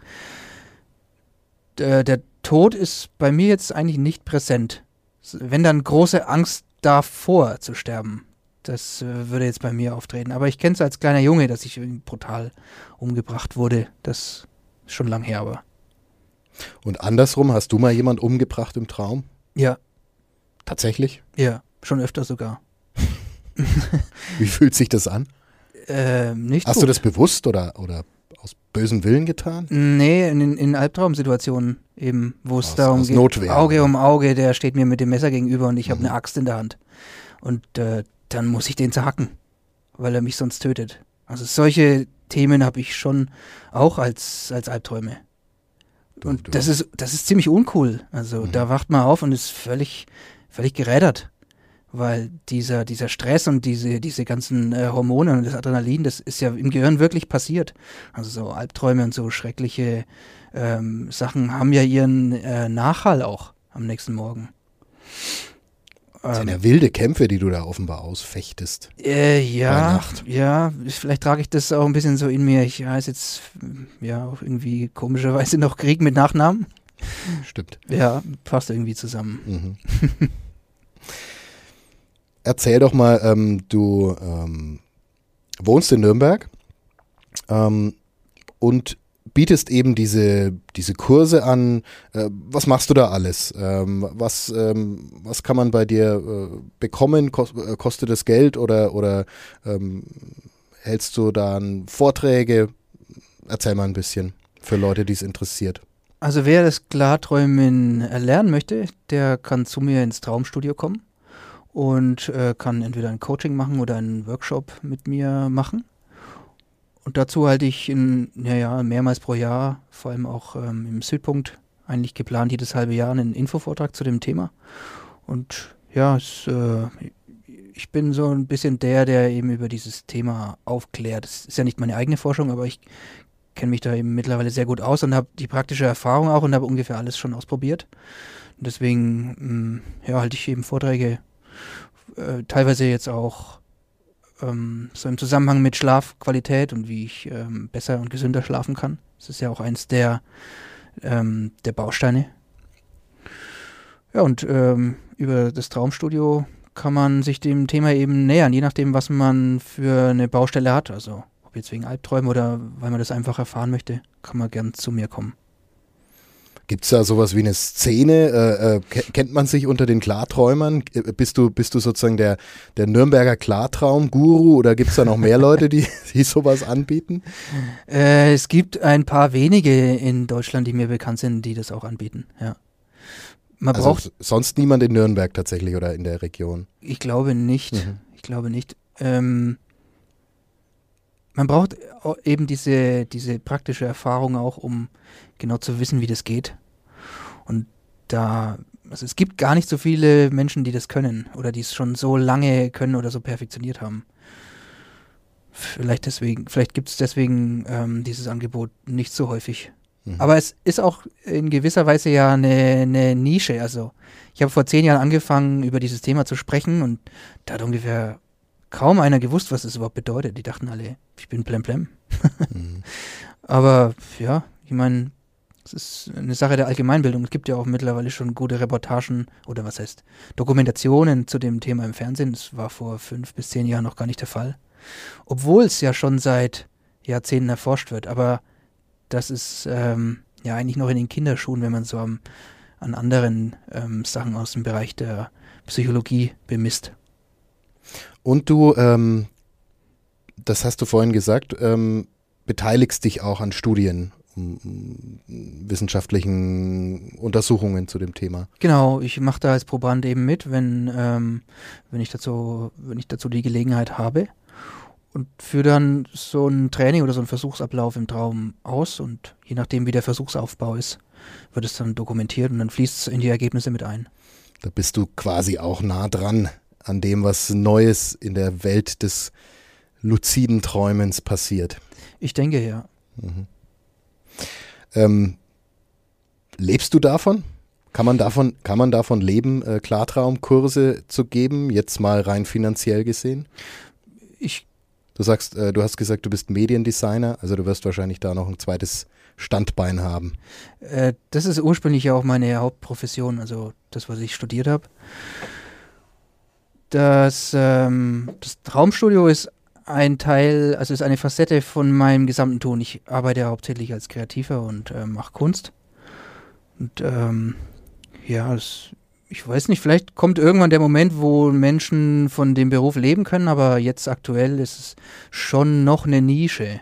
Der, der Tod ist bei mir jetzt eigentlich nicht präsent. Wenn dann große Angst davor zu sterben, das äh, würde jetzt bei mir auftreten. Aber ich kenne es als kleiner Junge, dass ich brutal umgebracht wurde. Das ist schon lang her, aber. Und andersrum, hast du mal jemand umgebracht im Traum? Ja, Tatsächlich? ja, schon öfter sogar. [LAUGHS] Wie fühlt sich das an? Ähm, nicht Hast gut. du das bewusst oder, oder aus bösem Willen getan? Nee, in, in Albtraumsituationen eben, wo es darum geht, Notwehr. Auge um Auge, der steht mir mit dem Messer gegenüber und ich habe Mhm. eine Axt in der Hand. Und äh, dann muss ich den zerhacken, weil er mich sonst tötet. Also solche Themen habe ich schon auch als, als Albträume. Und du- das ist, das ist ziemlich uncool. Also Mhm. da wacht man auf und ist völlig, völlig gerädert. Weil dieser, dieser Stress und diese, diese ganzen äh, Hormone und das Adrenalin, das ist ja im Gehirn wirklich passiert. Also so Albträume und so schreckliche ähm, Sachen haben ja ihren äh, Nachhall auch am nächsten Morgen. Das sind Ähm, ja wilde Kämpfe, die du da offenbar ausfechtest. äh, ja, ja, vielleicht trage ich das auch ein bisschen so in mir. Ich heiße jetzt, ja, auch irgendwie komischerweise noch Krieg mit Nachnamen. Stimmt. Ja, passt irgendwie zusammen. Mhm. [LAUGHS] Erzähl doch mal, ähm, du ähm, wohnst in Nürnberg ähm, und bietest eben diese, diese Kurse an. Äh, was machst du da alles? Ähm, was, ähm, was kann man bei dir äh, bekommen? Kost, äh, kostet es Geld oder, oder ähm, hältst du dann Vorträge? Erzähl mal ein bisschen für Leute, die es interessiert. Also wer das Klarträumen erlernen möchte, der kann zu mir ins Traumstudio kommen und äh, kann entweder ein Coaching machen oder einen Workshop mit mir machen. Und dazu halte ich in, ja, ja, mehrmals pro Jahr, vor allem auch ähm, im Südpunkt, eigentlich geplant jedes halbe Jahr einen Infovortrag zu dem Thema. Und ja, es, äh, ich bin so ein bisschen der, der eben über dieses Thema aufklärt. Das ist ja nicht meine eigene Forschung, aber ich kenne mich da eben mittlerweile sehr gut aus und habe die praktische Erfahrung auch und habe ungefähr alles schon ausprobiert. Und deswegen mh, mm, ja, halte ich eben Vorträge äh, teilweise jetzt auch ähm, so im Zusammenhang mit Schlafqualität und wie ich ähm, besser und gesünder schlafen kann. Das ist ja auch eins der, ähm, der Bausteine. Ja, und ähm, über das Traumstudio kann man sich dem Thema eben nähern, je nachdem, was man für eine Baustelle hat. Also ob jetzt wegen Albträumen oder weil man das einfach erfahren möchte, kann man gern zu mir kommen. Gibt es da sowas wie eine Szene? Äh, äh, kennt man sich unter den Klarträumern? Äh, bist du, bist du sozusagen der, der Nürnberger Klartraum-Guru oder gibt es da noch mehr Leute, die, [LAUGHS] die sowas anbieten? Äh, es gibt ein paar wenige in Deutschland, die mir bekannt sind, die das auch anbieten, ja. Man also braucht sonst niemand in Nürnberg tatsächlich oder in der Region? Ich glaube nicht. Mhm. Ich glaube nicht. Ähm, man braucht eben diese, diese praktische Erfahrung auch, um genau zu wissen, wie das geht. Und da, also es gibt gar nicht so viele Menschen, die das können oder die es schon so lange können oder so perfektioniert haben. Vielleicht deswegen, vielleicht gibt es deswegen ähm, dieses Angebot nicht so häufig. Mhm. Aber es ist auch in gewisser Weise ja eine, eine Nische. Also ich habe vor zehn Jahren angefangen, über dieses Thema zu sprechen und da hat ungefähr kaum einer gewusst, was es überhaupt bedeutet. Die dachten alle, ich bin blemblem. mhm. [LAUGHS] Aber ja, ich meine, es ist eine Sache der Allgemeinbildung. Es gibt ja auch mittlerweile schon gute Reportagen oder was heißt Dokumentationen zu dem Thema im Fernsehen. Das war vor fünf bis zehn Jahren noch gar nicht der Fall. Obwohl es ja schon seit Jahrzehnten erforscht wird. Aber das ist ähm, ja eigentlich noch in den Kinderschuhen, wenn man so am, an anderen ähm, Sachen aus dem Bereich der Psychologie bemisst. Und du, ähm, das hast du vorhin gesagt, ähm, beteiligst dich auch an Studien, wissenschaftlichen Untersuchungen zu dem Thema. Genau, ich mache da als Proband eben mit, wenn, ähm, wenn, ich dazu, wenn ich dazu die Gelegenheit habe. Und führe dann so ein Training oder so einen Versuchsablauf im Traum aus und je nachdem, wie der Versuchsaufbau ist, wird es dann dokumentiert und dann fließt es in die Ergebnisse mit ein. Da bist du quasi auch nah dran an dem, was Neues in der Welt des luziden Träumens passiert. Ich denke ja. Mhm. Ähm, lebst du davon? Kann man davon, kann man davon leben, äh, Klartraumkurse zu geben, jetzt mal rein finanziell gesehen? Ich. Du sagst, äh, du hast gesagt, du bist Mediendesigner, also du wirst wahrscheinlich da noch ein zweites Standbein haben. Äh, das ist ursprünglich ja auch meine Hauptprofession, also das, was ich studiert habe. Das, ähm, das Traumstudio ist ein Teil, also ist eine Facette von meinem gesamten Tun. Ich arbeite hauptsächlich als Kreativer und äh, mache Kunst. Und ähm, ja, das, ich weiß nicht, vielleicht kommt irgendwann der Moment, wo Menschen von dem Beruf leben können, aber jetzt aktuell ist es schon noch eine Nische.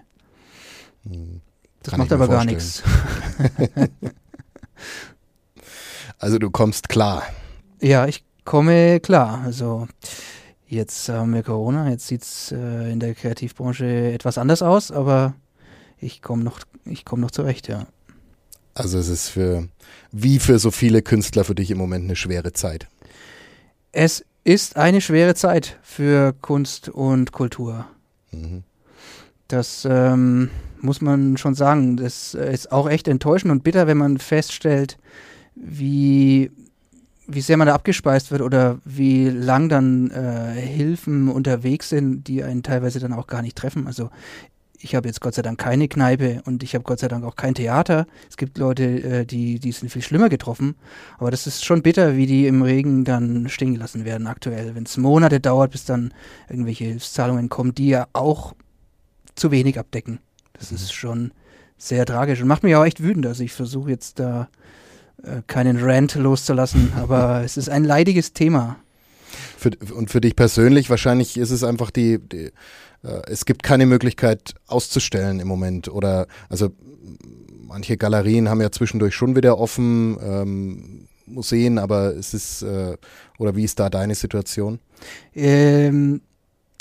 Hm, das macht aber gar nichts. [LAUGHS] also du kommst klar. Ja, ich komme klar. Also jetzt haben wir Corona, jetzt sieht es äh, in der Kreativbranche etwas anders aus, aber ich komme noch, ich komme noch zurecht, ja. Also es ist für, wie für so viele Künstler für dich im Moment eine schwere Zeit. Es ist eine schwere Zeit für Kunst und Kultur. Mhm. Das ähm, muss man schon sagen. Das ist auch echt enttäuschend und bitter, wenn man feststellt, wie wie sehr man da abgespeist wird oder wie lang dann äh, Hilfen unterwegs sind, die einen teilweise dann auch gar nicht treffen. Also ich habe jetzt Gott sei Dank keine Kneipe und ich habe Gott sei Dank auch kein Theater. Es gibt Leute, äh, die, die sind viel schlimmer getroffen. Aber das ist schon bitter, wie die im Regen dann stehen gelassen werden aktuell. Wenn es Monate dauert, bis dann irgendwelche Hilfszahlungen kommen, die ja auch zu wenig abdecken. Das mhm. ist schon sehr tragisch und macht mich auch echt wütend. Also ich versuche jetzt da äh, keinen Rant loszulassen, [LAUGHS] aber es ist ein leidiges Thema. Für, und für dich persönlich wahrscheinlich ist es einfach die, die äh, es gibt keine Möglichkeit auszustellen im Moment oder also manche Galerien haben ja zwischendurch schon wieder offen, ähm, Museen, aber es ist äh, oder wie ist da deine Situation? Ähm,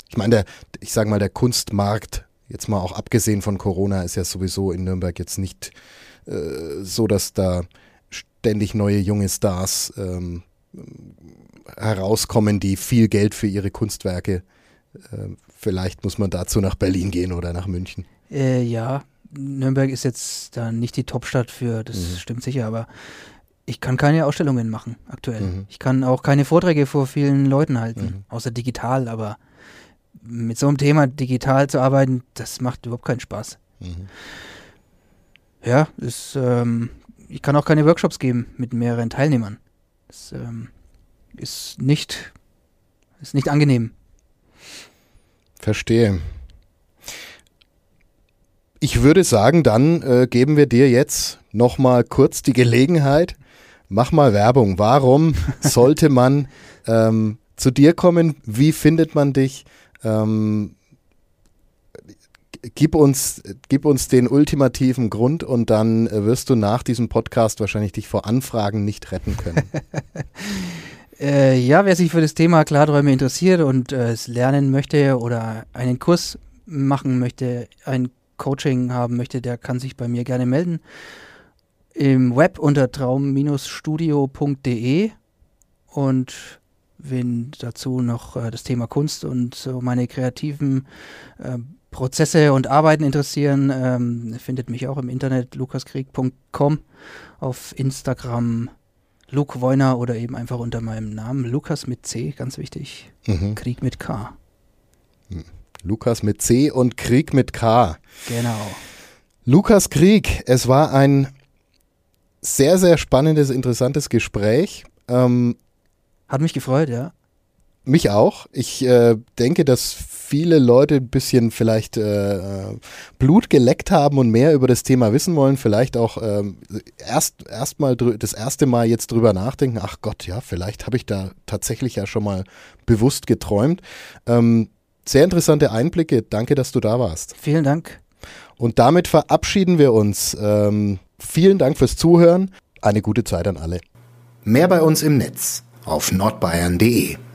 ich meine, der, ich sage mal, der Kunstmarkt, jetzt mal auch abgesehen von Corona, ist ja sowieso in Nürnberg jetzt nicht äh, so, dass da ständig neue junge Stars ähm, herauskommen, die viel Geld für ihre Kunstwerke äh, Vielleicht muss man dazu nach Berlin gehen oder nach München. Äh, ja, Nürnberg ist jetzt da nicht die Topstadt für, das mhm. stimmt sicher, aber ich kann keine Ausstellungen machen aktuell. Mhm. Ich kann auch keine Vorträge vor vielen Leuten halten, mhm. außer digital, aber mit so einem Thema digital zu arbeiten, das macht überhaupt keinen Spaß. Mhm. Ja, ist, ähm, ich kann auch keine Workshops geben mit mehreren Teilnehmern. Das ähm, ist nicht, ist nicht angenehm. Verstehe. Ich würde sagen, dann äh, geben wir dir jetzt nochmal kurz die Gelegenheit. Mach mal Werbung. Warum sollte man [LAUGHS] ähm, zu dir kommen? Wie findet man dich? Ähm, gib, uns, gib uns den ultimativen Grund und dann äh, wirst du nach diesem Podcast wahrscheinlich dich vor Anfragen nicht retten können. [LAUGHS] Äh, ja, wer sich für das Thema Klarträume interessiert und äh, es lernen möchte oder einen Kurs machen möchte, ein Coaching haben möchte, der kann sich bei mir gerne melden. Im Web unter traum-studio.de und wenn dazu noch äh, das Thema Kunst und so meine kreativen äh, Prozesse und Arbeiten interessieren, ähm, findet mich auch im Internet lukaskrieg.com, auf Instagram Luke Woiner oder eben einfach unter meinem Namen. Lukas mit C, ganz wichtig. Mhm. Krieg mit K. Hm. Lukas mit C und Krieg mit K. Genau. Lukas Krieg, es war ein sehr, sehr spannendes, interessantes Gespräch. Ähm, Hat mich gefreut, ja. Mich auch. Ich äh, denke, dass viele Leute ein bisschen vielleicht äh, Blut geleckt haben und mehr über das Thema wissen wollen, vielleicht auch ähm, erst erstmal das erste Mal jetzt drüber nachdenken, ach Gott, ja, vielleicht habe ich da tatsächlich ja schon mal bewusst geträumt. Ähm, sehr interessante Einblicke. Danke, dass du da warst. Vielen Dank. Und damit verabschieden wir uns. Ähm, vielen Dank fürs Zuhören. Eine gute Zeit an alle. Mehr bei uns im Netz auf nordbayern.de.